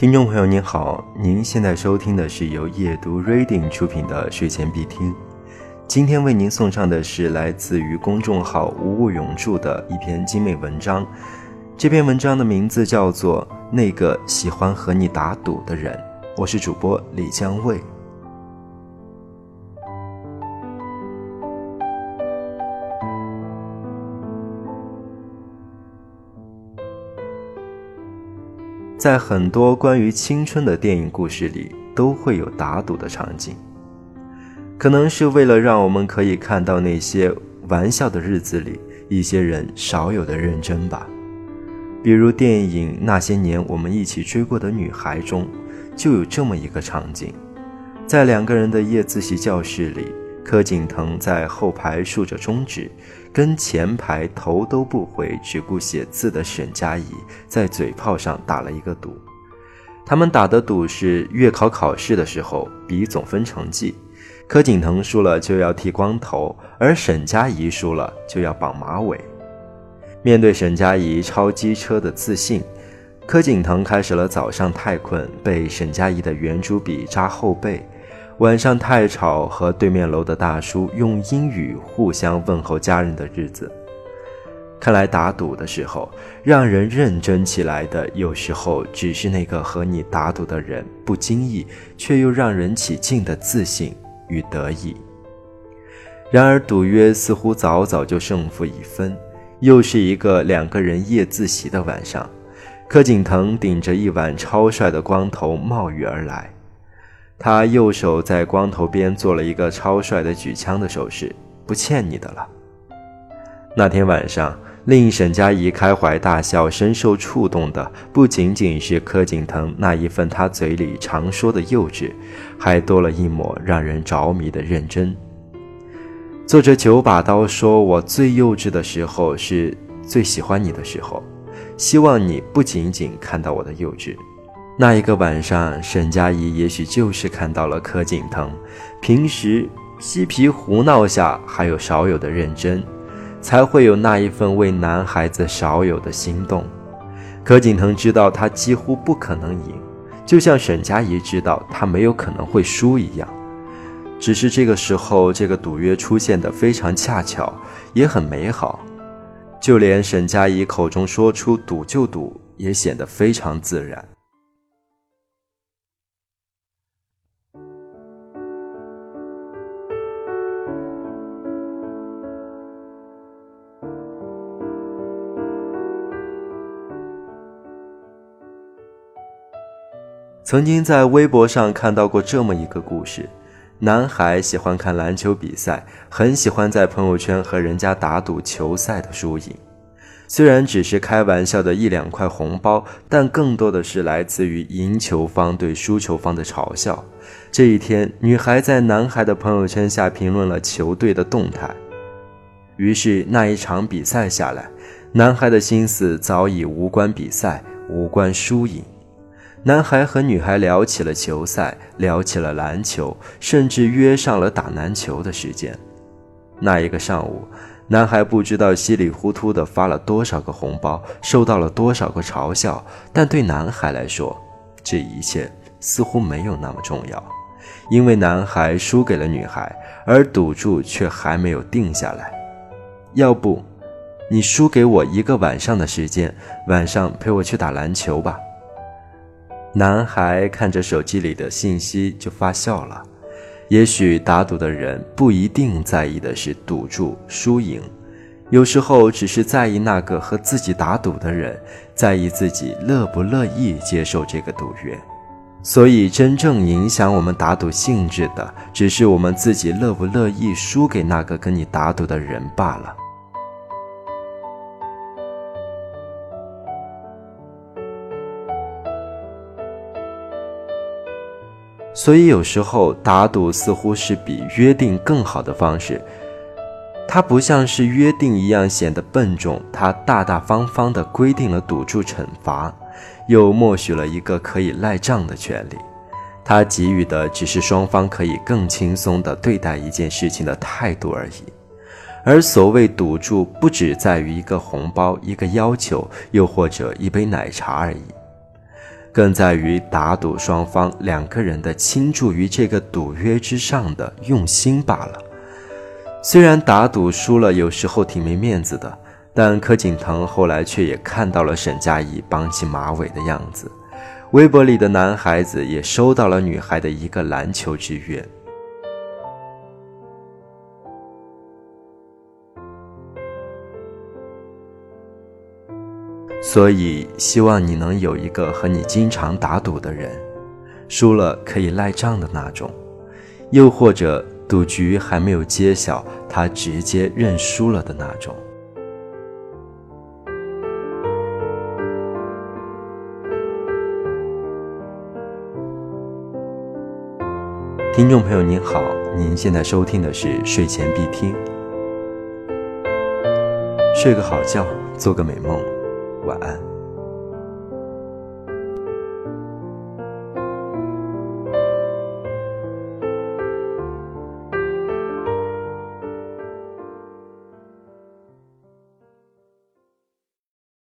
听众朋友您好，您现在收听的是由夜读 Reading 出品的睡前必听。今天为您送上的是来自于公众号无物永驻的一篇精美文章。这篇文章的名字叫做《那个喜欢和你打赌的人》，我是主播李江卫。在很多关于青春的电影故事里，都会有打赌的场景。可能是为了让我们可以看到那些玩笑的日子里一些人少有的认真吧。比如电影《那些年我们一起追过的女孩》中，就有这么一个场景：在两个人的夜自习教室里，柯景腾在后排竖着中指。跟前排头都不回、只顾写字的沈佳宜在嘴炮上打了一个赌。他们打的赌是月考考试的时候比总分成绩，柯景腾输了就要剃光头，而沈佳宜输了就要绑马尾。面对沈佳宜超机车的自信，柯景腾开始了早上太困被沈佳宜的圆珠笔扎后背。晚上太吵，和对面楼的大叔用英语互相问候家人的日子。看来打赌的时候，让人认真起来的，有时候只是那个和你打赌的人不经意却又让人起劲的自信与得意。然而赌约似乎早早就胜负已分，又是一个两个人夜自习的晚上，柯景腾顶着一碗超帅的光头冒雨而来。他右手在光头边做了一个超帅的举枪的手势，不欠你的了。那天晚上，令沈佳宜开怀大笑、深受触动的，不仅仅是柯景腾那一份他嘴里常说的幼稚，还多了一抹让人着迷的认真。作者九把刀说：“我最幼稚的时候，是最喜欢你的时候，希望你不仅仅看到我的幼稚。”那一个晚上，沈佳宜也许就是看到了柯景腾平时嬉皮胡闹下还有少有的认真，才会有那一份为男孩子少有的心动。柯景腾知道他几乎不可能赢，就像沈佳宜知道他没有可能会输一样。只是这个时候，这个赌约出现的非常恰巧，也很美好，就连沈佳宜口中说出“赌就赌”，也显得非常自然。曾经在微博上看到过这么一个故事：男孩喜欢看篮球比赛，很喜欢在朋友圈和人家打赌球赛的输赢。虽然只是开玩笑的一两块红包，但更多的是来自于赢球方对输球方的嘲笑。这一天，女孩在男孩的朋友圈下评论了球队的动态。于是那一场比赛下来，男孩的心思早已无关比赛，无关输赢。男孩和女孩聊起了球赛，聊起了篮球，甚至约上了打篮球的时间。那一个上午，男孩不知道稀里糊涂的发了多少个红包，受到了多少个嘲笑，但对男孩来说，这一切似乎没有那么重要，因为男孩输给了女孩，而赌注却还没有定下来。要不，你输给我一个晚上的时间，晚上陪我去打篮球吧。男孩看着手机里的信息就发笑了。也许打赌的人不一定在意的是赌注输赢，有时候只是在意那个和自己打赌的人，在意自己乐不乐意接受这个赌约。所以，真正影响我们打赌性质的，只是我们自己乐不乐意输给那个跟你打赌的人罢了。所以有时候打赌似乎是比约定更好的方式，它不像是约定一样显得笨重，它大大方方地规定了赌注惩罚，又默许了一个可以赖账的权利。它给予的只是双方可以更轻松地对待一件事情的态度而已。而所谓赌注，不只在于一个红包、一个要求，又或者一杯奶茶而已。更在于打赌双方两个人的倾注于这个赌约之上的用心罢了。虽然打赌输了，有时候挺没面子的，但柯景腾后来却也看到了沈佳宜绑起马尾的样子。微博里的男孩子也收到了女孩的一个篮球之约。所以，希望你能有一个和你经常打赌的人，输了可以赖账的那种；又或者赌局还没有揭晓，他直接认输了的那种。听众朋友您好，您现在收听的是睡前必听，睡个好觉，做个美梦。晚安。